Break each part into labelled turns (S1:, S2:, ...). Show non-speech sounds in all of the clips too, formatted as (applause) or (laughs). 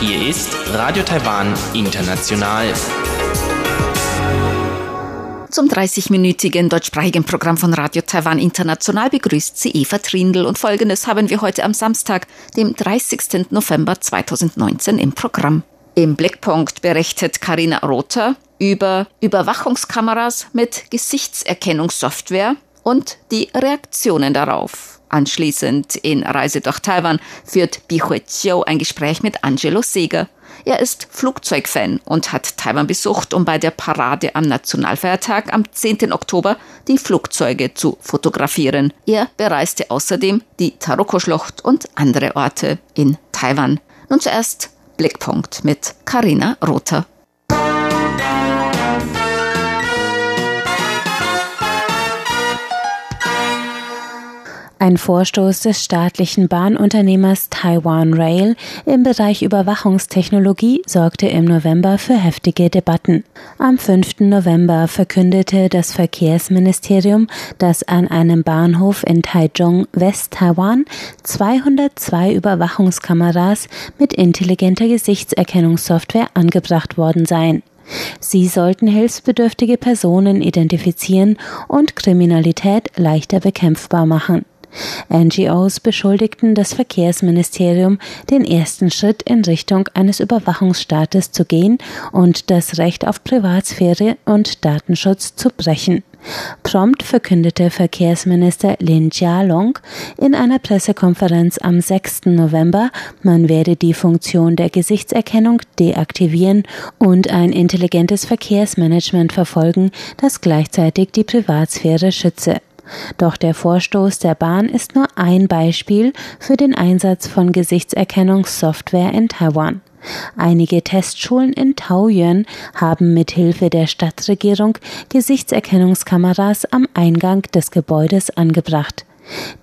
S1: Hier ist Radio Taiwan International.
S2: Zum 30-minütigen deutschsprachigen Programm von Radio Taiwan International begrüßt sie Eva Trindl und folgendes haben wir heute am Samstag, dem 30. November 2019 im Programm. Im Blickpunkt berichtet Karina Rother über Überwachungskameras mit Gesichtserkennungssoftware und die Reaktionen darauf. Anschließend in Reise durch Taiwan führt Bi Chiu ein Gespräch mit Angelo Seeger. Er ist Flugzeugfan und hat Taiwan besucht, um bei der Parade am Nationalfeiertag am 10. Oktober die Flugzeuge zu fotografieren. Er bereiste außerdem die Taroko-Schlucht und andere Orte in Taiwan. Nun zuerst Blickpunkt mit Karina Rother.
S3: Ein Vorstoß des staatlichen Bahnunternehmers Taiwan Rail im Bereich Überwachungstechnologie sorgte im November für heftige Debatten. Am 5. November verkündete das Verkehrsministerium, dass an einem Bahnhof in Taichung, West-Taiwan, 202 Überwachungskameras mit intelligenter Gesichtserkennungssoftware angebracht worden seien. Sie sollten hilfsbedürftige Personen identifizieren und Kriminalität leichter bekämpfbar machen. NGOs beschuldigten das Verkehrsministerium, den ersten Schritt in Richtung eines Überwachungsstaates zu gehen und das Recht auf Privatsphäre und Datenschutz zu brechen. Prompt verkündete Verkehrsminister Lin Jialong in einer Pressekonferenz am 6. November, man werde die Funktion der Gesichtserkennung deaktivieren und ein intelligentes Verkehrsmanagement verfolgen, das gleichzeitig die Privatsphäre schütze. Doch der Vorstoß der Bahn ist nur ein Beispiel für den Einsatz von Gesichtserkennungssoftware in Taiwan. Einige Testschulen in Taoyuan haben mit Hilfe der Stadtregierung Gesichtserkennungskameras am Eingang des Gebäudes angebracht.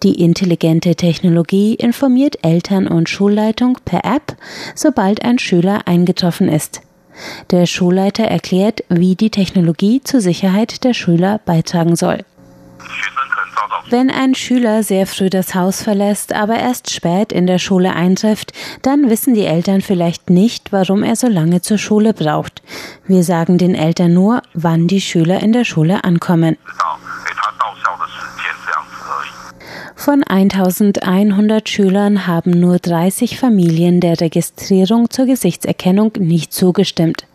S3: Die intelligente Technologie informiert Eltern und Schulleitung per App, sobald ein Schüler eingetroffen ist. Der Schulleiter erklärt, wie die Technologie zur Sicherheit der Schüler beitragen soll. Wenn ein Schüler sehr früh das Haus verlässt, aber erst spät in der Schule eintrifft, dann wissen die Eltern vielleicht nicht, warum er so lange zur Schule braucht. Wir sagen den Eltern nur, wann die Schüler in der Schule ankommen. Von 1100 Schülern haben nur 30 Familien der Registrierung zur Gesichtserkennung nicht zugestimmt.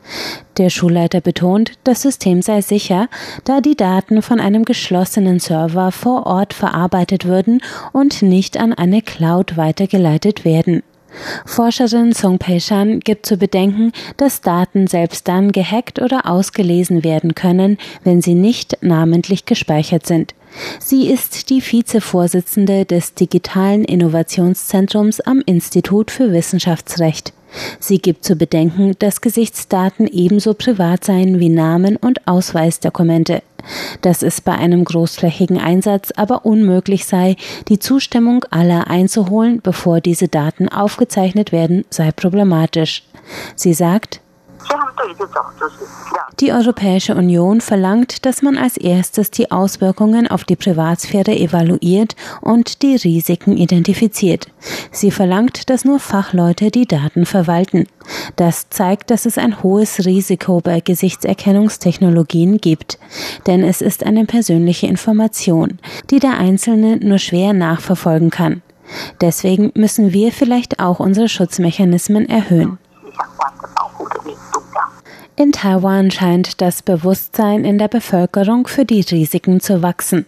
S3: Der Schulleiter betont, das System sei sicher, da die Daten von einem geschlossenen Server vor Ort verarbeitet würden und nicht an eine Cloud weitergeleitet werden. Forscherin Song Pei-shan gibt zu bedenken, dass Daten selbst dann gehackt oder ausgelesen werden können, wenn sie nicht namentlich gespeichert sind. Sie ist die Vizevorsitzende des Digitalen Innovationszentrums am Institut für Wissenschaftsrecht. Sie gibt zu bedenken, dass Gesichtsdaten ebenso privat seien wie Namen und Ausweisdokumente. Dass es bei einem großflächigen Einsatz aber unmöglich sei, die Zustimmung aller einzuholen, bevor diese Daten aufgezeichnet werden, sei problematisch. Sie sagt, die Europäische Union verlangt, dass man als erstes die Auswirkungen auf die Privatsphäre evaluiert und die Risiken identifiziert. Sie verlangt, dass nur Fachleute die Daten verwalten. Das zeigt, dass es ein hohes Risiko bei Gesichtserkennungstechnologien gibt. Denn es ist eine persönliche Information, die der Einzelne nur schwer nachverfolgen kann. Deswegen müssen wir vielleicht auch unsere Schutzmechanismen erhöhen. In Taiwan scheint das Bewusstsein in der Bevölkerung für die Risiken zu wachsen.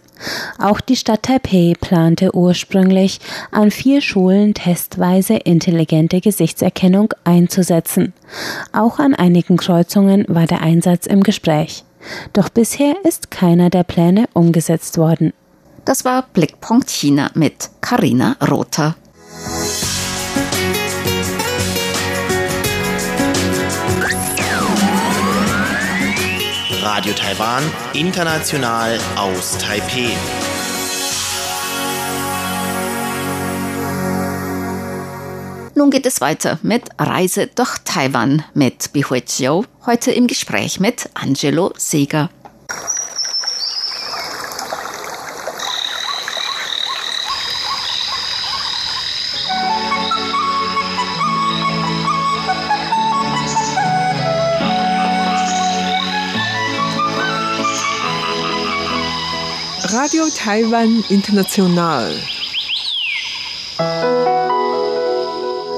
S3: Auch die Stadt Taipei plante ursprünglich, an vier Schulen testweise intelligente Gesichtserkennung einzusetzen. Auch an einigen Kreuzungen war der Einsatz im Gespräch. Doch bisher ist keiner der Pläne umgesetzt worden.
S2: Das war Blickpunkt China mit Karina Rother.
S1: Radio Taiwan, international aus Taipeh.
S2: Nun geht es weiter mit Reise durch Taiwan mit Bihui Chiu, heute im Gespräch mit Angelo Seeger.
S4: Radio Taiwan International.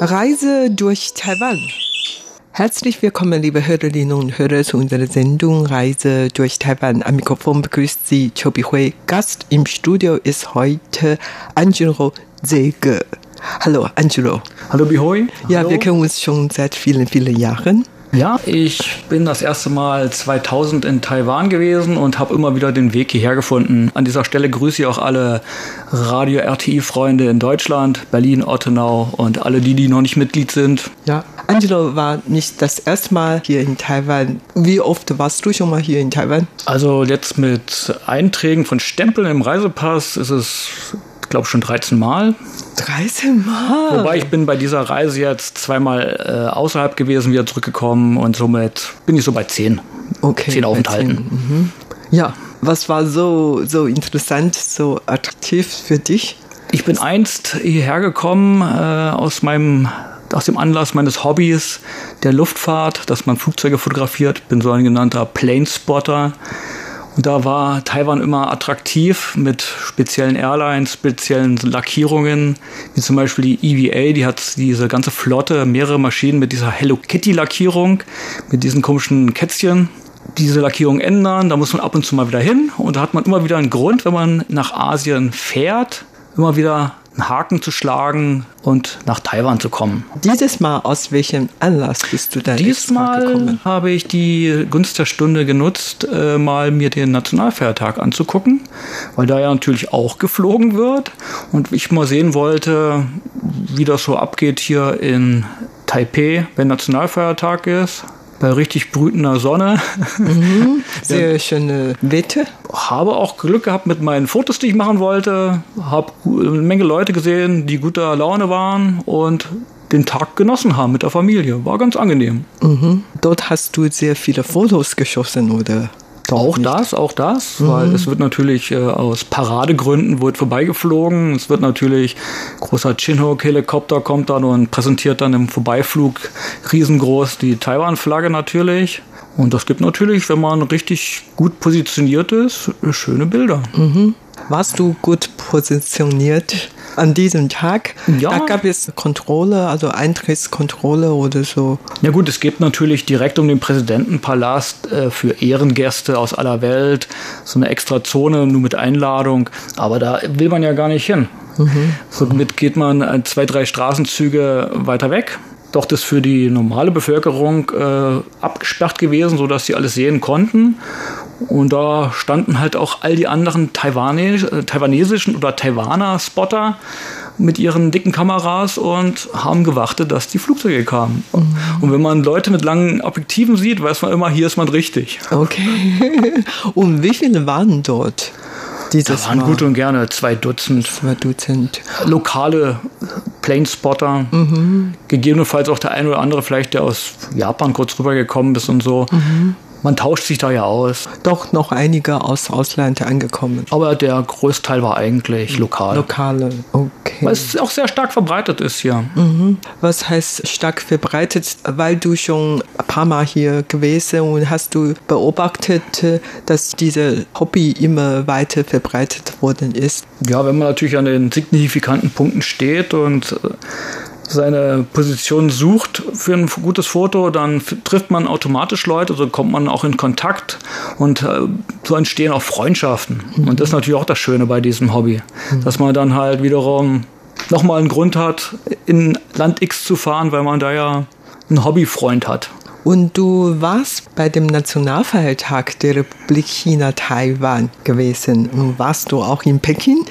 S4: Reise durch Taiwan. Herzlich willkommen, liebe Hörerinnen und Hörer, zu unserer Sendung Reise durch Taiwan. Am Mikrofon begrüßt Sie Chobi Hui. Gast im Studio ist heute Angelo Zege. Hallo, Angelo.
S5: Hallo, Bihoi.
S4: Ja, wir kennen uns schon seit vielen, vielen Jahren.
S5: Ja, ich bin das erste Mal 2000 in Taiwan gewesen und habe immer wieder den Weg hierher gefunden. An dieser Stelle grüße ich auch alle Radio-RTI-Freunde in Deutschland, Berlin, Ottenau und alle die, die noch nicht Mitglied sind.
S4: Ja, Angelo war nicht das erste Mal hier in Taiwan. Wie oft warst du schon mal hier in Taiwan?
S5: Also jetzt mit Einträgen von Stempeln im Reisepass ist es glaube schon 13 Mal.
S4: 13 Mal?
S5: Wobei ich bin bei dieser Reise jetzt zweimal äh, außerhalb gewesen, wieder zurückgekommen und somit bin ich so bei 10.
S4: Okay.
S5: 10 Aufenthalten.
S4: Mhm. Ja, was war so, so interessant, so attraktiv für dich?
S5: Ich bin einst hierher gekommen äh, aus meinem aus dem Anlass meines Hobbys der Luftfahrt, dass man Flugzeuge fotografiert. Bin so ein genannter Planespotter. Und da war Taiwan immer attraktiv mit speziellen Airlines, speziellen Lackierungen, wie zum Beispiel die EVA, die hat diese ganze Flotte, mehrere Maschinen mit dieser Hello Kitty Lackierung, mit diesen komischen Kätzchen. Diese Lackierung ändern, da muss man ab und zu mal wieder hin und da hat man immer wieder einen Grund, wenn man nach Asien fährt, immer wieder einen Haken zu schlagen und nach Taiwan zu kommen.
S4: Dieses Mal aus welchem Anlass bist du da
S5: Diesmal gekommen? habe ich die Gunst der Stunde genutzt, äh, mal mir den Nationalfeiertag anzugucken, weil da ja natürlich auch geflogen wird und ich mal sehen wollte, wie das so abgeht hier in Taipei, wenn Nationalfeiertag ist bei richtig brütender Sonne.
S4: Mhm, (laughs) sehr ja. schöne Wetter.
S5: Habe auch Glück gehabt mit meinen Fotos, die ich machen wollte. Habe eine Menge Leute gesehen, die guter Laune waren und den Tag genossen haben mit der Familie. War ganz angenehm.
S4: Mhm. Dort hast du sehr viele Fotos geschossen, oder?
S5: Auch nicht. das, auch das, mhm. weil es wird natürlich äh, aus Paradegründen wird vorbeigeflogen. Es wird natürlich großer Chinhook-Helikopter kommt dann und präsentiert dann im Vorbeiflug riesengroß die Taiwan-Flagge natürlich. Und das gibt natürlich, wenn man richtig gut positioniert ist, schöne Bilder.
S4: Mhm. Warst du gut positioniert? An diesem Tag. Ja. Da gab es Kontrolle, also Eintrittskontrolle oder so.
S5: Ja gut, es gibt natürlich direkt um den Präsidentenpalast äh, für Ehrengäste aus aller Welt so eine extra Zone nur mit Einladung, aber da will man ja gar nicht hin. Mhm. Somit geht man äh, zwei, drei Straßenzüge weiter weg doch ist für die normale Bevölkerung äh, abgesperrt gewesen, sodass sie alles sehen konnten. Und da standen halt auch all die anderen Taiwanes äh, taiwanesischen oder Taiwaner-Spotter mit ihren dicken Kameras und haben gewartet, dass die Flugzeuge kamen. Mhm. Und wenn man Leute mit langen Objektiven sieht, weiß man immer, hier ist man richtig.
S4: Okay. (laughs) und wie viele waren dort?
S5: Dieses da waren Mal. gut und gerne zwei Dutzend.
S4: Zwei Dutzend.
S5: Lokale Planespotter. Mhm. Gegebenenfalls auch der eine oder andere vielleicht, der aus Japan kurz rübergekommen ist und so. Mhm. Man tauscht sich da ja aus.
S4: Doch noch einige aus Ausland angekommen.
S5: Aber der Großteil war eigentlich lokal.
S4: Lokale, okay.
S5: Weil es auch sehr stark verbreitet ist hier.
S4: Mhm. Was heißt stark verbreitet? Weil du schon ein paar Mal hier gewesen und hast du beobachtet, dass diese Hobby immer weiter verbreitet worden ist?
S5: Ja, wenn man natürlich an den signifikanten Punkten steht und äh, seine Position sucht für ein gutes Foto, dann trifft man automatisch Leute, so kommt man auch in Kontakt und äh, so entstehen auch Freundschaften. Mhm. Und das ist natürlich auch das Schöne bei diesem Hobby, mhm. dass man dann halt wiederum nochmal einen Grund hat, in Land X zu fahren, weil man da ja einen Hobbyfreund hat.
S4: Und du warst bei dem Nationalfeiertag der Republik China Taiwan gewesen. Und warst du auch in Peking?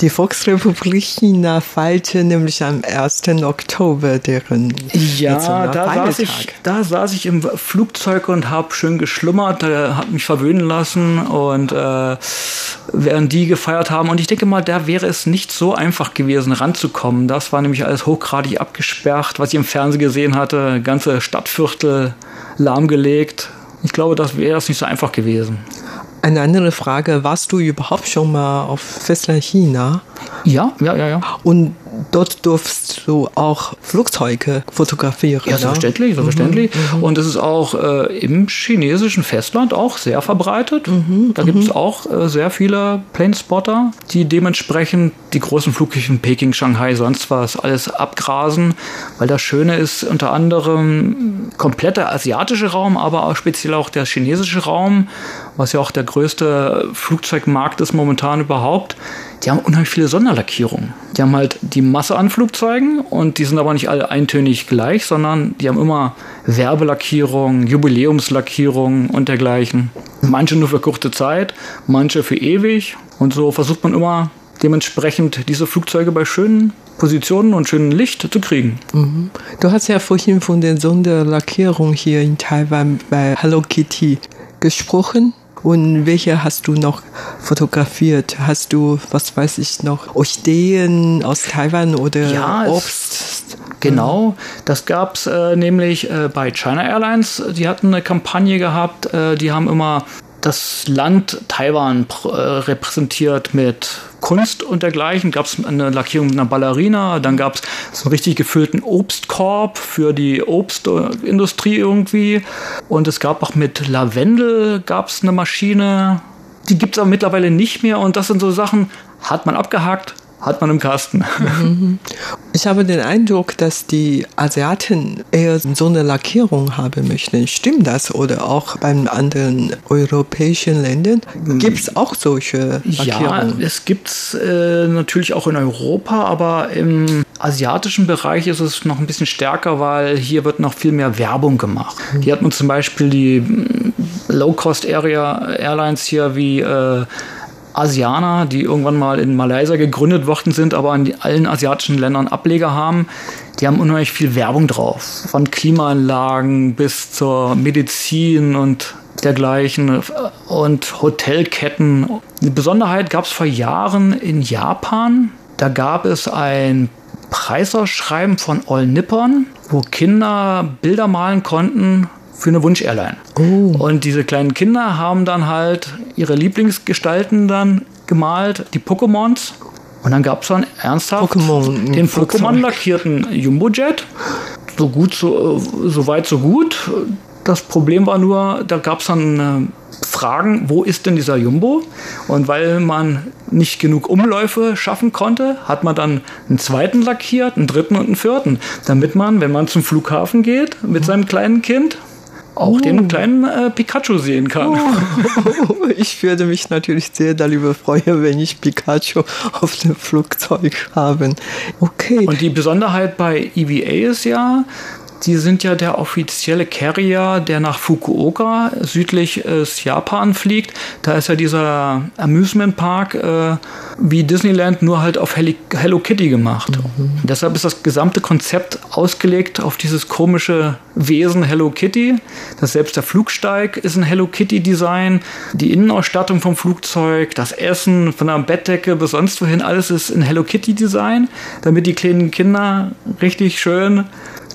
S4: Die Volksrepublik China feierte nämlich am 1. Oktober deren
S5: ja, Nationalfeiertag. Da saß, ich, da saß ich im Flugzeug und habe schön geschlummert, äh, habe mich verwöhnen lassen und äh, während die gefeiert haben. Und ich denke mal, da wäre es nicht so einfach gewesen, ranzukommen. Das war nämlich alles hochgradig abgesperrt, was ich im Fernsehen gesehen hatte. Ganze Stadtviertel lahmgelegt. Ich glaube, das wäre es nicht so einfach gewesen.
S4: Eine andere Frage, warst du überhaupt schon mal auf Festland China?
S5: Ja, ja, ja, ja.
S4: Und dort durfst du auch Flugzeuge fotografieren.
S5: Ja, selbstverständlich, ne? selbstverständlich. Mhm, und es ist auch äh, im chinesischen Festland auch sehr verbreitet. Mhm, da gibt es auch äh, sehr viele Planespotter, die dementsprechend die großen Flughäfen Peking, Shanghai, sonst was alles abgrasen, weil das Schöne ist unter anderem kompletter asiatische Raum, aber auch speziell auch der chinesische Raum, was ja auch der größte Flugzeugmarkt ist momentan überhaupt die haben unheimlich viele Sonderlackierungen. Die haben halt die Masse an Flugzeugen und die sind aber nicht alle eintönig gleich, sondern die haben immer Werbelackierungen, Jubiläumslackierungen und dergleichen. Manche nur für kurze Zeit, manche für ewig. Und so versucht man immer dementsprechend diese Flugzeuge bei schönen Positionen und schönem Licht zu kriegen.
S4: Mhm. Du hast ja vorhin von der Sonderlackierung hier in Taiwan bei Hello Kitty gesprochen. Und welche hast du noch fotografiert? Hast du, was weiß ich noch, Orchideen aus Taiwan oder ja, Obst?
S5: Genau, das gab es äh, nämlich äh, bei China Airlines. Die hatten eine Kampagne gehabt, äh, die haben immer das Land Taiwan äh, repräsentiert mit Kunst und dergleichen. Gab es eine Lackierung mit einer Ballerina, dann gab es so einen richtig gefüllten Obstkorb für die Obstindustrie irgendwie. Und es gab auch mit Lavendel gab es eine Maschine. Die gibt es aber mittlerweile nicht mehr. Und das sind so Sachen, hat man abgehakt, hat man im Kasten. (laughs)
S4: Ich habe den Eindruck, dass die Asiaten eher so eine Lackierung haben möchten. Stimmt das? Oder auch bei anderen europäischen Ländern gibt es auch solche Lackierungen?
S5: Ja, es gibt es äh, natürlich auch in Europa, aber im asiatischen Bereich ist es noch ein bisschen stärker, weil hier wird noch viel mehr Werbung gemacht. Hier hat man zum Beispiel die mm, Low-Cost-Area-Airlines hier wie äh, Asianer, die irgendwann mal in Malaysia gegründet worden sind, aber in allen asiatischen Ländern Ableger haben. Die haben unheimlich viel Werbung drauf. Von Klimaanlagen bis zur Medizin und dergleichen und Hotelketten. Eine Besonderheit gab es vor Jahren in Japan. Da gab es ein Preisausschreiben von All Nippon, wo Kinder Bilder malen konnten für eine Wunsch-Airline. Oh. Und diese kleinen Kinder haben dann halt ihre Lieblingsgestalten dann gemalt, die Pokémons. Und dann gab es dann ernsthaft Pokémon, den Pokémon lackierten Jumbo-Jet. So gut, so, so weit, so gut. Das Problem war nur, da gab es dann äh, Fragen, wo ist denn dieser Jumbo? Und weil man nicht genug Umläufe schaffen konnte, hat man dann einen zweiten lackiert, einen dritten und einen vierten, damit man, wenn man zum Flughafen geht mit seinem kleinen Kind, auch oh. den kleinen äh, Pikachu sehen kann.
S4: Oh. (laughs) Ich würde mich natürlich sehr darüber freuen, wenn ich Pikachu auf dem Flugzeug habe. Okay.
S5: Und die Besonderheit bei EVA ist ja, die sind ja der offizielle Carrier, der nach Fukuoka südlich äh, Japan fliegt. Da ist ja dieser Amusement Park äh, wie Disneyland nur halt auf Hello Kitty gemacht. Mhm. Deshalb ist das gesamte Konzept ausgelegt auf dieses komische Wesen Hello Kitty. Das selbst der Flugsteig ist ein Hello Kitty Design. Die Innenausstattung vom Flugzeug, das Essen von der Bettdecke bis sonst wohin, alles ist in Hello Kitty Design, damit die kleinen Kinder richtig schön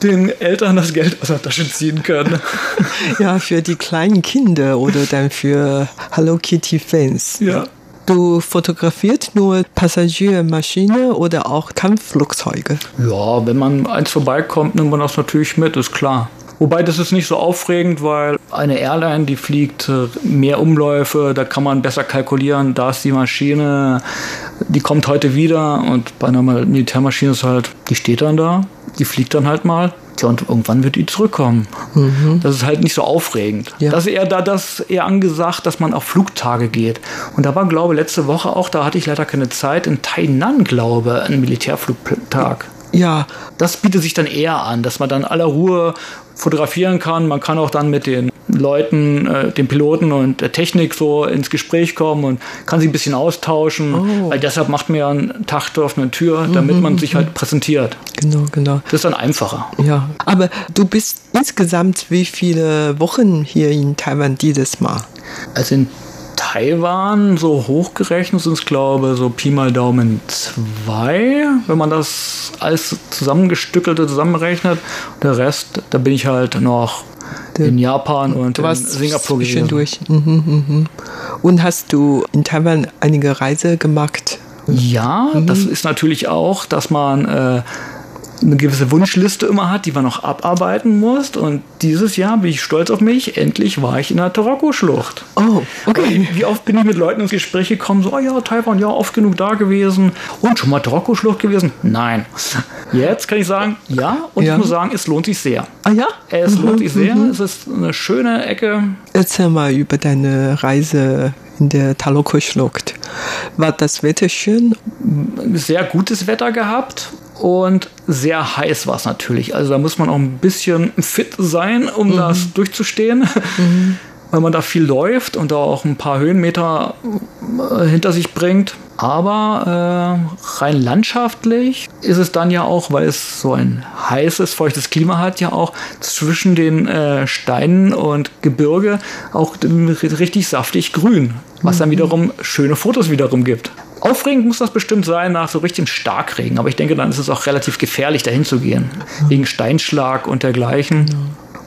S5: den Eltern das Geld aus der Tasche ziehen können. (laughs)
S4: Ja, für die kleinen Kinder oder dann für Hello Kitty Fans.
S5: Ja.
S4: Du fotografierst nur Passagiermaschine oder auch Kampfflugzeuge?
S5: Ja, wenn man eins vorbeikommt, nimmt man das natürlich mit, ist klar. Wobei das ist nicht so aufregend, weil eine Airline, die fliegt äh, mehr Umläufe, da kann man besser kalkulieren, da ist die Maschine, die kommt heute wieder und bei einer Militärmaschine ist halt, die steht dann da, die fliegt dann halt mal. Tja, und irgendwann wird die zurückkommen. Mhm. Das ist halt nicht so aufregend. Ja. Das ist eher da das eher angesagt, dass man auf Flugtage geht. Und da war, glaube ich, letzte Woche auch, da hatte ich leider keine Zeit, in Tainan, glaube ein Militärflugtag.
S4: Ja.
S5: Das bietet sich dann eher an, dass man dann aller Ruhe fotografieren kann. Man kann auch dann mit den Leuten, äh, den Piloten und der Technik so ins Gespräch kommen und kann sich ein bisschen austauschen. Oh. Weil deshalb macht man ja einen Tag auf eine Tür, damit mhm, man sich halt präsentiert.
S4: Genau, genau.
S5: Das ist dann einfacher.
S4: Ja, aber du bist insgesamt wie viele Wochen hier in Taiwan dieses Mal?
S5: Also in Taiwan, so hochgerechnet sind es, glaube ich, so Pi mal Daumen zwei, wenn man das alles zusammengestückelte zusammenrechnet. Der Rest, da bin ich halt noch in Japan und in Singapur
S4: gewesen. Durch. Mhm, mhm. Und hast du in Taiwan einige Reise gemacht?
S5: Ja, mhm. das ist natürlich auch, dass man äh, eine gewisse Wunschliste immer hat, die man noch abarbeiten muss. Und dieses Jahr bin ich stolz auf mich. Endlich war ich in der Taroko-Schlucht.
S4: Oh, okay.
S5: Wie oft bin ich mit Leuten ins Gespräch gekommen, so, oh ja, Taiwan, ja, oft genug da gewesen. Und schon mal Taroko-Schlucht gewesen? Nein. Jetzt kann ich sagen, ja. Und ja. ich muss sagen, es lohnt sich sehr.
S4: Ah ja?
S5: Es mhm, lohnt sich sehr. Mhm. Es ist eine schöne Ecke.
S4: Erzähl mal über deine Reise in der Taroko-Schlucht. War das Wetter schön?
S5: Sehr gutes Wetter gehabt und sehr heiß war es natürlich. Also da muss man auch ein bisschen fit sein, um mhm. das durchzustehen. Mhm. Weil man da viel läuft und da auch ein paar Höhenmeter äh, hinter sich bringt. Aber äh, rein landschaftlich ist es dann ja auch, weil es so ein heißes, feuchtes Klima hat, ja auch zwischen den äh, Steinen und Gebirge auch richtig saftig grün, was dann mhm. wiederum schöne Fotos wiederum gibt. Aufregend muss das bestimmt sein nach so richtigem Starkregen, aber ich denke, dann ist es auch relativ gefährlich, dahin zu gehen. Wegen Steinschlag und dergleichen.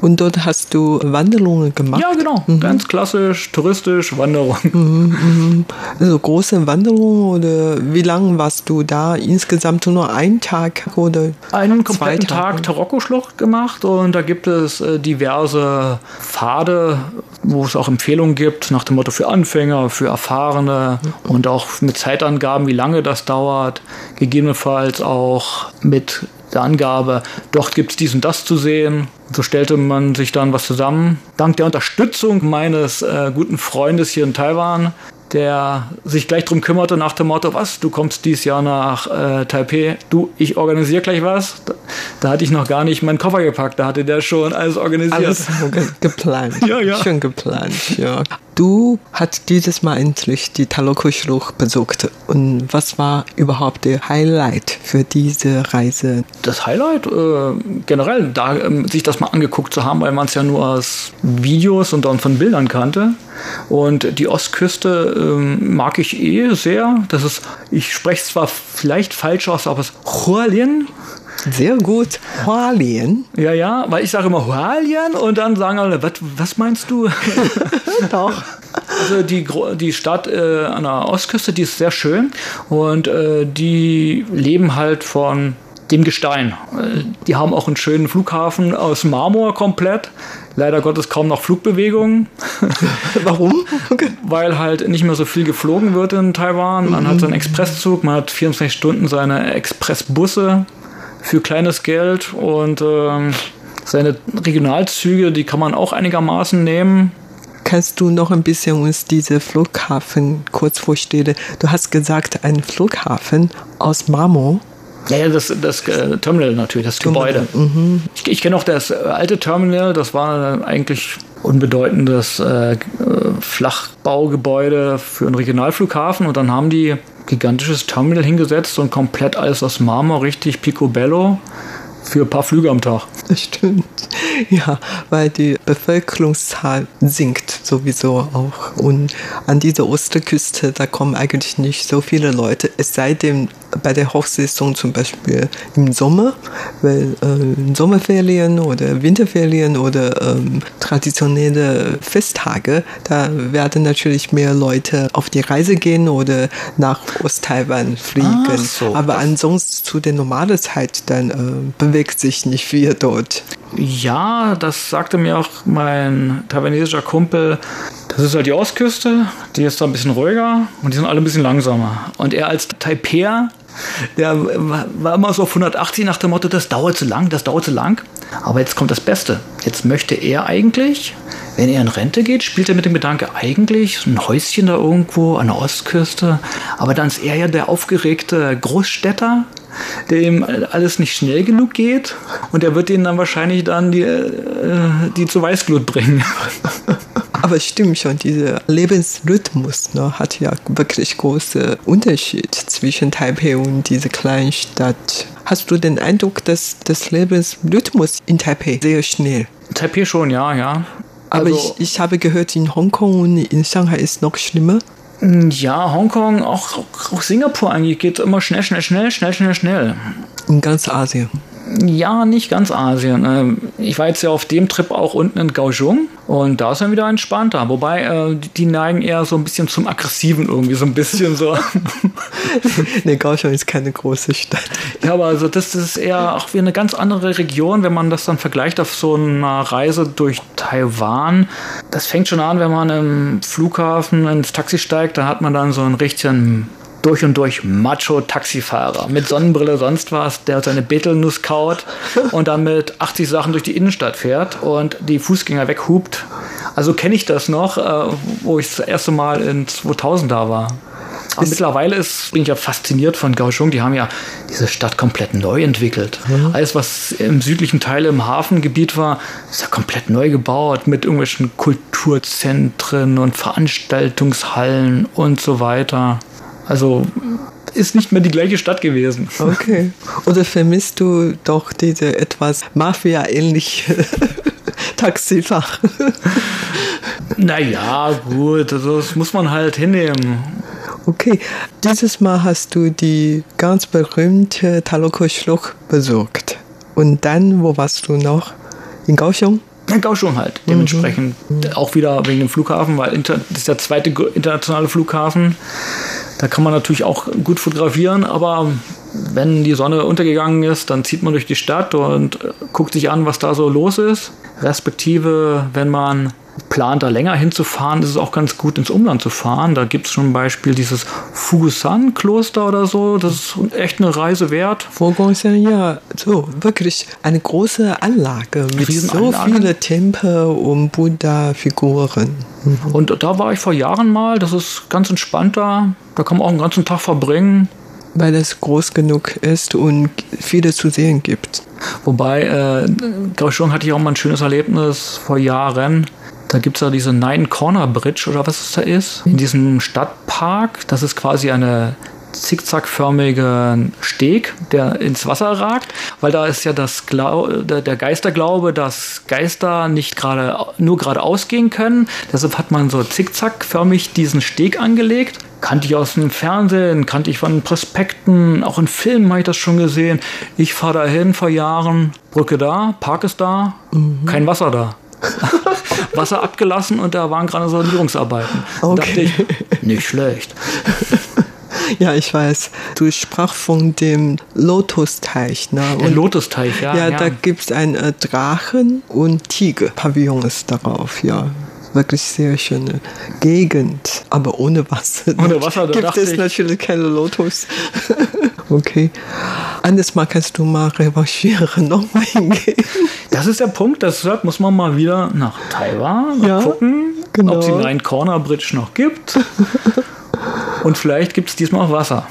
S4: Und dort hast du Wanderungen gemacht?
S5: Ja, genau. Mhm. Ganz klassisch, touristisch, Wanderung.
S4: Mhm, mhm. Also große Wanderungen oder wie lange warst du da? Insgesamt nur einen Tag oder
S5: Einen kompletten Tag Taroko-Schlucht gemacht und da gibt es äh, diverse Pfade, wo es auch Empfehlungen gibt, nach dem Motto für Anfänger, für Erfahrene mhm. und auch mit Zeitangaben, wie lange das dauert. Gegebenenfalls auch mit der Angabe, dort gibt es dies und das zu sehen. So stellte man sich dann was zusammen. Dank der Unterstützung meines äh, guten Freundes hier in Taiwan, der sich gleich darum kümmerte nach dem Motto, was, du kommst dieses Jahr nach äh, Taipei, du, ich organisiere gleich was. Da, da, hatte ich noch gar nicht meinen Koffer gepackt, da hatte der schon alles organisiert.
S4: Alles (laughs) geplant.
S5: ja, ja.
S4: Schon geplant, ja. Du hast dieses Mal endlich die Taloko-Schlucht besucht. Und was war überhaupt der Highlight für diese Reise?
S5: Das Highlight äh, generell, da, äh, sich das mal angeguckt zu haben, weil man es ja nur aus Videos und dann von Bildern kannte. Und die Ostküste äh, mag ich eh sehr. Das ist, ich spreche zwar vielleicht falsch aus, aber es ist Hualien.
S4: Sehr gut. Hualien.
S5: Ja, ja, weil ich sage immer Hualien und dann sagen alle, was, was meinst du? (laughs)
S4: Doch.
S5: Also die, die Stadt äh, an der Ostküste, die ist sehr schön und äh, die leben halt von dem Gestein. Äh, die haben auch einen schönen Flughafen aus Marmor komplett. Leider Gottes kaum noch Flugbewegungen. (laughs)
S4: Warum?
S5: Okay. Weil halt nicht mehr so viel geflogen wird in Taiwan. Man mhm. hat seinen Expresszug, man hat 24 Stunden seine Expressbusse für kleines Geld und ähm, seine Regionalzüge, die kann man auch einigermaßen nehmen.
S4: Kannst du noch ein bisschen uns diese Flughafen kurz vorstellen? Du hast gesagt, ein Flughafen aus Marmor.
S5: Ja, ja, das, das äh, Terminal natürlich, das Gebäude. Mhm. Ich, ich kenne auch das äh, alte Terminal, das war eigentlich unbedeutendes äh, Flachbaugebäude für einen Regionalflughafen und dann haben die gigantisches Terminal hingesetzt und komplett alles aus Marmor, richtig picobello für ein paar Flüge am Tag.
S4: Das stimmt. Ja, weil die Bevölkerungszahl sinkt sowieso auch. Und an dieser Ostküste, da kommen eigentlich nicht so viele Leute, es sei denn bei der Hochsaison zum Beispiel im Sommer, weil äh, Sommerferien oder Winterferien oder ähm, traditionelle Festtage, da werden natürlich mehr Leute auf die Reise gehen oder nach Osttaiwan fliegen. So. Aber ansonsten zu der normalen Zeit, dann äh, bewegt sich nicht viel dort.
S5: Ja, das sagte mir auch mein taiwanesischer Kumpel. Das ist halt die Ostküste, die ist da ein bisschen ruhiger und die sind alle ein bisschen langsamer. Und er als Taipei, der war immer so auf 180 nach dem Motto, das dauert zu lang, das dauert zu lang. Aber jetzt kommt das Beste. Jetzt möchte er eigentlich, wenn er in Rente geht, spielt er mit dem Gedanke eigentlich ein Häuschen da irgendwo an der Ostküste. Aber dann ist er ja der aufgeregte Großstädter, dem alles nicht schnell genug geht und er wird ihnen dann wahrscheinlich dann die, äh, die zu Weißglut bringen. (laughs)
S4: Aber stimmt schon, dieser Lebensrhythmus ne, hat ja wirklich großen Unterschied zwischen Taipei und dieser kleinen Stadt. Hast du den Eindruck, dass das Lebensrhythmus in Taipei sehr schnell?
S5: Taipei schon, ja, ja.
S4: Aber also, ich, ich habe gehört, in Hongkong und in Shanghai ist es noch schlimmer.
S5: Ja, Hongkong, auch, auch Singapur eigentlich geht immer schnell, schnell, schnell, schnell, schnell, schnell.
S4: In ganz Asien.
S5: Ja, nicht ganz Asien. Ähm, ich war jetzt ja auf dem Trip auch unten in Kaohsiung und da ist dann wieder entspannter. Wobei äh, die neigen eher so ein bisschen zum Aggressiven irgendwie, so ein bisschen so. (laughs)
S4: nee, Kaohsiung ist keine große Stadt.
S5: Ja, aber also das, ist eher auch wie eine ganz andere Region, wenn man das dann vergleicht auf so einer Reise durch Taiwan. Das fängt schon an, wenn man im Flughafen ins Taxi steigt, da hat man dann so einen richtigen durch und durch Macho-Taxifahrer mit Sonnenbrille, sonst was, der seine Betelnuss kaut und dann mit 80 Sachen durch die Innenstadt fährt und die Fußgänger weghupt. Also kenne ich das noch, äh, wo ich das erste Mal in 2000 da war. Aber mittlerweile ist, bin ich ja fasziniert von Kaohsiung. Die haben ja diese Stadt komplett neu entwickelt. Mhm. Alles, was im südlichen Teil im Hafengebiet war, ist ja komplett neu gebaut mit irgendwelchen Kulturzentren und Veranstaltungshallen und so weiter. Also ist nicht mehr die gleiche Stadt gewesen.
S4: Okay. Oder vermisst du doch diese etwas Mafia-ähnliche (laughs) Taxifahrer?
S5: naja, gut, also das muss man halt hinnehmen.
S4: Okay, dieses Mal hast du die ganz berühmte Taloko-Schlucht besucht. Und dann, wo warst du noch? In Kaohsiung?
S5: In Kaohsiung halt, dementsprechend. Mhm. Auch wieder wegen dem Flughafen, weil das ist der zweite internationale Flughafen. Da kann man natürlich auch gut fotografieren, aber wenn die Sonne untergegangen ist, dann zieht man durch die Stadt und äh, guckt sich an, was da so los ist. Respektive, wenn man plant, da länger hinzufahren, ist es auch ganz gut, ins Umland zu fahren. Da gibt es zum Beispiel dieses Fugusan-Kloster oder so. Das ist echt eine Reise wert.
S4: Fugusan, ja, so wirklich eine große Anlage mit so vielen Tempel und Buddha-Figuren.
S5: Mhm. Und da war ich vor Jahren mal. Das ist ganz entspannt da. Da kann man auch einen ganzen Tag verbringen.
S4: Weil es groß genug ist und viele zu sehen gibt.
S5: Wobei, äh, Kaohsiung hatte ich auch mal ein schönes Erlebnis vor Jahren. Da gibt es ja diese Nine Corner Bridge oder was es da ist. In diesem Stadtpark. Das ist quasi eine zickzackförmige Steg, der ins Wasser ragt, weil da ist ja das Glau der Geisterglaube, dass Geister nicht gerade nur geradeaus gehen können. Deshalb hat man so zickzackförmig diesen Steg angelegt. Kannte ich aus dem Fernsehen, kannte ich von Prospekten, auch in Filmen habe ich das schon gesehen. Ich fahre dahin vor Jahren, Brücke da, Park ist da, mhm. kein Wasser da. (laughs) Wasser abgelassen und da waren gerade Sanierungsarbeiten. Okay. Da dachte ich, nicht schlecht.
S4: Ja, ich weiß. Du sprach von dem Lotusteich. Ne?
S5: Der Lotusteich, ja.
S4: Ja, ja. da gibt es einen äh, Drachen und Tiger. Pavillon ist darauf, ja wirklich sehr schöne Gegend, aber ohne Wasser.
S5: Ohne Wasser,
S4: gibt es natürlich keine Lotus. (laughs) okay. Anderes Mal kannst du mal revanchieren, (laughs) nochmal hingehen.
S5: Das ist der Punkt, deshalb muss man mal wieder nach Taiwan ja, gucken, genau. ob es die Nine Corner Bridge noch gibt. (laughs) Und vielleicht gibt es diesmal auch Wasser.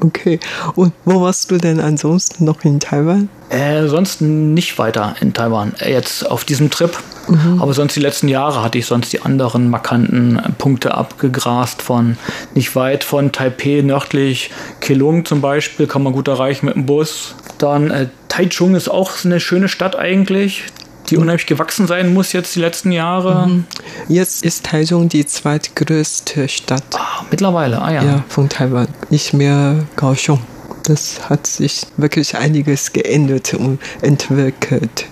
S4: Okay. Und wo warst du denn ansonsten noch in Taiwan?
S5: Äh, sonst nicht weiter in Taiwan. Jetzt auf diesem Trip. Mhm. Aber sonst die letzten Jahre hatte ich sonst die anderen markanten Punkte abgegrast von nicht weit von Taipei nördlich. Kelung zum Beispiel kann man gut erreichen mit dem Bus. Dann äh, Taichung ist auch eine schöne Stadt eigentlich die unheimlich gewachsen sein muss jetzt die letzten Jahre. Mhm.
S4: Jetzt ist Taichung die zweitgrößte Stadt.
S5: Ah, mittlerweile, ah ja.
S4: Ja, von Taiwan. Nicht mehr Kaohsiung. Das hat sich wirklich einiges geändert und entwickelt.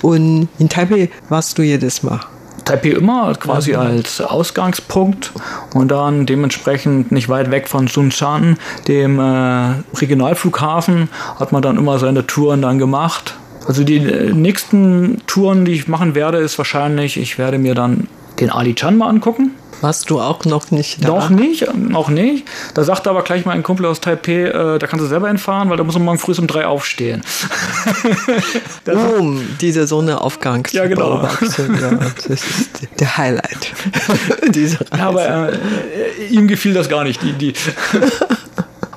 S4: Und in Taipei warst du jedes Mal.
S5: Taipei immer quasi als Ausgangspunkt und dann dementsprechend nicht weit weg von Sunshan, dem äh, Regionalflughafen, hat man dann immer seine Touren dann gemacht also die äh, nächsten Touren, die ich machen werde, ist wahrscheinlich, ich werde mir dann den Ali Chan mal angucken.
S4: Warst du auch noch nicht
S5: da? Noch nicht, noch nicht. Da sagte aber gleich mal ein Kumpel aus Taipei, äh, da kannst du selber hinfahren, weil da muss man morgen früh um drei aufstehen. (laughs)
S4: um diese Sonnenaufgang
S5: zu ja, genau. beobachten.
S4: Ja, das ist der Highlight (laughs) (laughs)
S5: dieser Reise. Ja, aber äh, ihm gefiel das gar nicht, die, die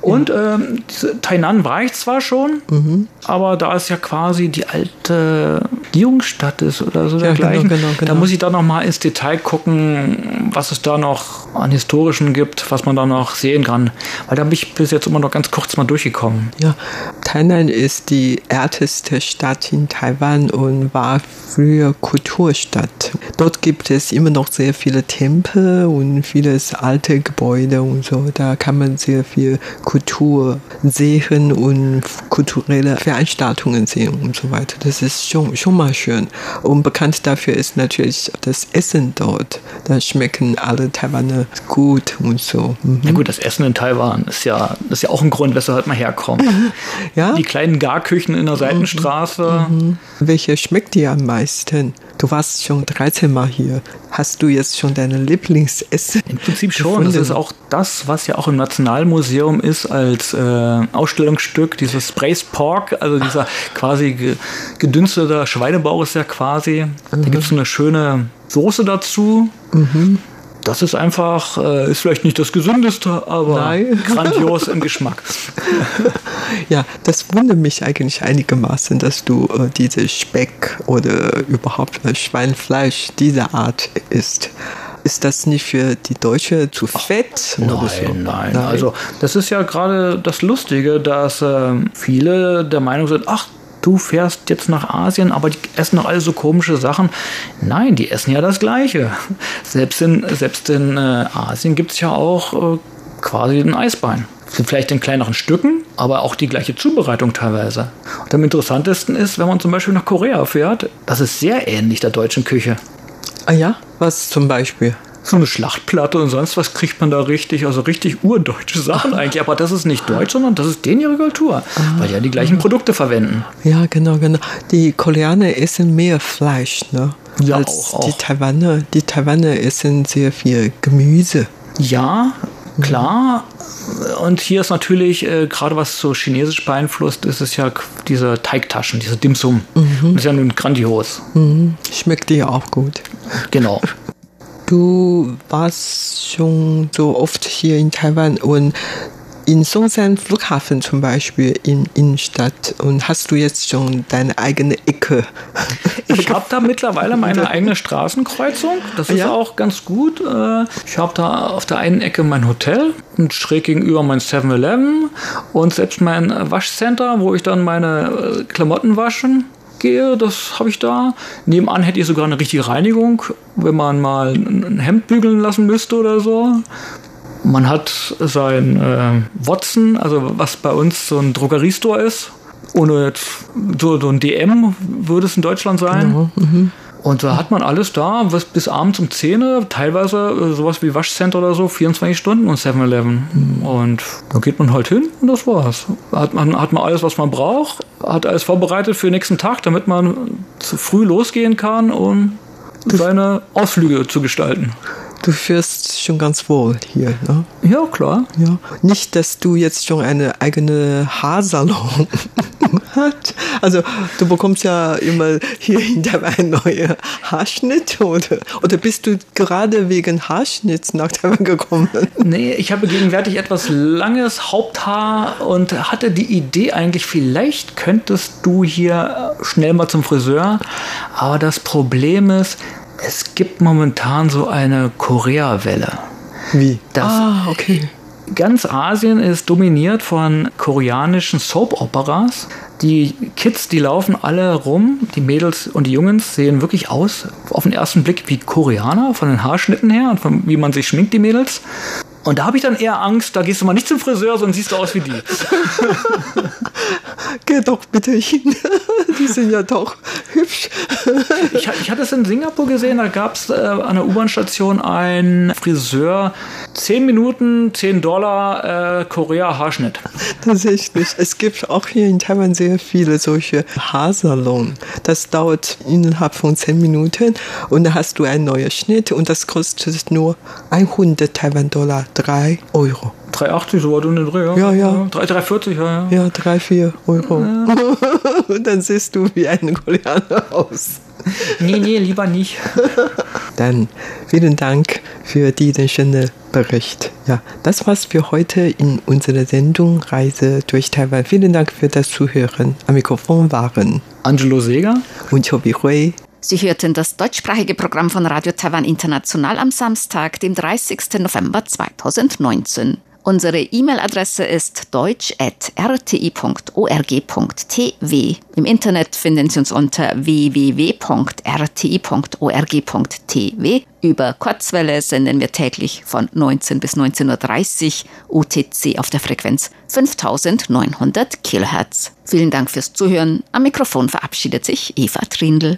S5: und ähm, Tainan war ich zwar schon, mhm. aber da es ja quasi die alte Jungstadt ist oder so ja, dergleichen, genau, genau, genau. da muss ich da noch mal ins Detail gucken, was es da noch an Historischen gibt, was man da noch sehen kann. Weil da bin ich bis jetzt immer noch ganz kurz mal durchgekommen.
S4: Ja, Tainan ist die älteste Stadt in Taiwan und war früher Kulturstadt. Dort gibt es immer noch sehr viele Tempel und vieles alte Gebäude und so. Da kann man sehr viel Kultur sehen und kulturelle Veranstaltungen sehen und so weiter. Das ist schon, schon mal schön. Und bekannt dafür ist natürlich das Essen dort. Da schmecken alle Taiwaner gut und so.
S5: Mhm. Ja gut, das Essen in Taiwan ist ja, ist ja auch ein Grund, weshalb man herkommt. (laughs) ja? Die kleinen Garküchen in der Seitenstraße.
S4: Mhm. Welche schmeckt dir am meisten? Du warst schon 13 Mal hier. Hast du jetzt schon deine Lieblingsessen?
S5: Im Prinzip schon. Gefunden? Das ist auch das, was ja auch im Nationalmuseum ist als äh, Ausstellungsstück, dieses Braised Pork, also dieser quasi gedünsteter Schweinebauch ist ja quasi. Mhm. Da gibt es eine schöne Soße dazu. Mhm das ist einfach, äh, ist vielleicht nicht das Gesündeste, aber Nein. grandios im Geschmack. (laughs)
S4: ja, das wundert mich eigentlich einigermaßen, dass du äh, diese Speck oder überhaupt äh, Schweinfleisch dieser Art isst. Ist das nicht für die Deutsche zu fett?
S5: Ach, nein, so? nein, nein, Also das ist ja gerade das Lustige, dass äh, viele der Meinung sind, ach, du fährst jetzt nach Asien, aber die essen doch alle so komische Sachen. Nein, die essen ja das Gleiche. Selbst in, selbst in äh, Asien gibt es ja auch äh, quasi ein Eisbein. Vielleicht in kleineren Stücken, aber auch die gleiche Zubereitung teilweise. Und am interessantesten ist, wenn man zum Beispiel nach Korea fährt, das ist sehr ähnlich der deutschen Küche.
S4: Ah ja? Was zum Beispiel?
S5: So eine Schlachtplatte und sonst was kriegt man da richtig, also richtig urdeutsche Sachen eigentlich. Aber das ist nicht deutsch, sondern das ist denen ihre Kultur, ah, weil die ja die gleichen Produkte verwenden.
S4: Ja, genau, genau. Die Koreaner essen mehr Fleisch, ne? Ja, als auch, auch. die Taiwaner. Die Taiwaner essen sehr viel Gemüse.
S5: Ja, klar. Und hier ist natürlich, äh, gerade was so chinesisch beeinflusst, ist es ja diese Teigtaschen, diese Dim Sum. Mhm. Das ist ja nun grandios.
S4: Mhm. Schmeckt dir auch gut.
S5: Genau.
S4: Du warst schon so oft hier in Taiwan und in Songsan Flughafen zum Beispiel in Innenstadt und hast du jetzt schon deine eigene Ecke?
S5: Ich habe da mittlerweile meine (laughs) eigene Straßenkreuzung. Das ist ja? auch ganz gut. Äh, ich habe da auf der einen Ecke mein Hotel und schräg gegenüber mein 7-Eleven und selbst mein Waschcenter, wo ich dann meine äh, Klamotten waschen gehe, das habe ich da. Nebenan hätte ich sogar eine richtige Reinigung, wenn man mal ein Hemd bügeln lassen müsste oder so. Man hat sein äh, Watson, also was bei uns so ein Drogeriestore ist. Ohne jetzt so, so ein DM würde es in Deutschland sein. Ja, mhm. Und da hat man alles da, bis, bis abends um 10 Uhr, teilweise äh, sowas wie Waschcenter oder so, 24 Stunden und 7-Eleven. Mhm. Und da geht man halt hin und das war's. Hat man, hat man alles, was man braucht, hat alles vorbereitet für den nächsten Tag, damit man zu früh losgehen kann, um seine Ausflüge zu gestalten.
S4: Du fühlst schon ganz wohl hier, ne?
S5: Ja, klar.
S4: Ja. Nicht, dass du jetzt schon eine eigene Haarsalon hast. Also du bekommst ja immer hier in Taiwan einen neuen Haarschnitt oder, oder bist du gerade wegen Haarschnitts nach Taiwan gekommen?
S5: Nee, ich habe gegenwärtig etwas langes Haupthaar und hatte die Idee eigentlich, vielleicht könntest du hier schnell mal zum Friseur. Aber das Problem ist, es gibt momentan so eine Korea-Welle.
S4: Wie?
S5: Das ah, okay. Ganz Asien ist dominiert von koreanischen Soap-Operas. Die Kids, die laufen alle rum, die Mädels und die Jungs sehen wirklich aus, auf den ersten Blick wie Koreaner, von den Haarschnitten her und von wie man sich schminkt, die Mädels. Und da habe ich dann eher Angst, da gehst du mal nicht zum Friseur, sondern siehst du aus wie die. (laughs)
S4: Geh doch bitte hin. (laughs) Die sind ja doch hübsch.
S5: ich, ich hatte es in Singapur gesehen, da gab es äh, an der U-Bahn-Station einen Friseur, 10 Minuten, 10 Dollar, äh, Korea-Haarschnitt.
S4: Tatsächlich. Es gibt auch hier in Taiwan sehr viele solche Haarsalon. Das dauert innerhalb von 10 Minuten und da hast du einen neuen Schnitt und das kostet nur 100 Taiwan-Dollar 3 Euro.
S5: 3,80 so war du in den Dreh,
S4: ja? Ja, ja.
S5: 3,40, ja,
S4: ja. Ja, 3, 4 Euro. Ja. (laughs) Und dann siehst du wie ein Koreaner aus.
S5: Nee, nee, lieber nicht. (laughs)
S4: Dann vielen Dank für diesen schönen Bericht. Ja, das war's für heute in unserer Sendung Reise durch Taiwan. Vielen Dank für das Zuhören. Am Mikrofon waren
S5: Angelo Seger
S4: und Chobi Hui.
S2: Sie hörten das deutschsprachige Programm von Radio Taiwan International am Samstag, dem 30. November 2019. Unsere E-Mail-Adresse ist deutsch.rti.org.tw. Im Internet finden Sie uns unter www.rti.org.tw. Über Kurzwelle senden wir täglich von 19 bis 19.30 Uhr UTC auf der Frequenz 5900 Kilohertz. Vielen Dank fürs Zuhören. Am Mikrofon verabschiedet sich Eva Trindl.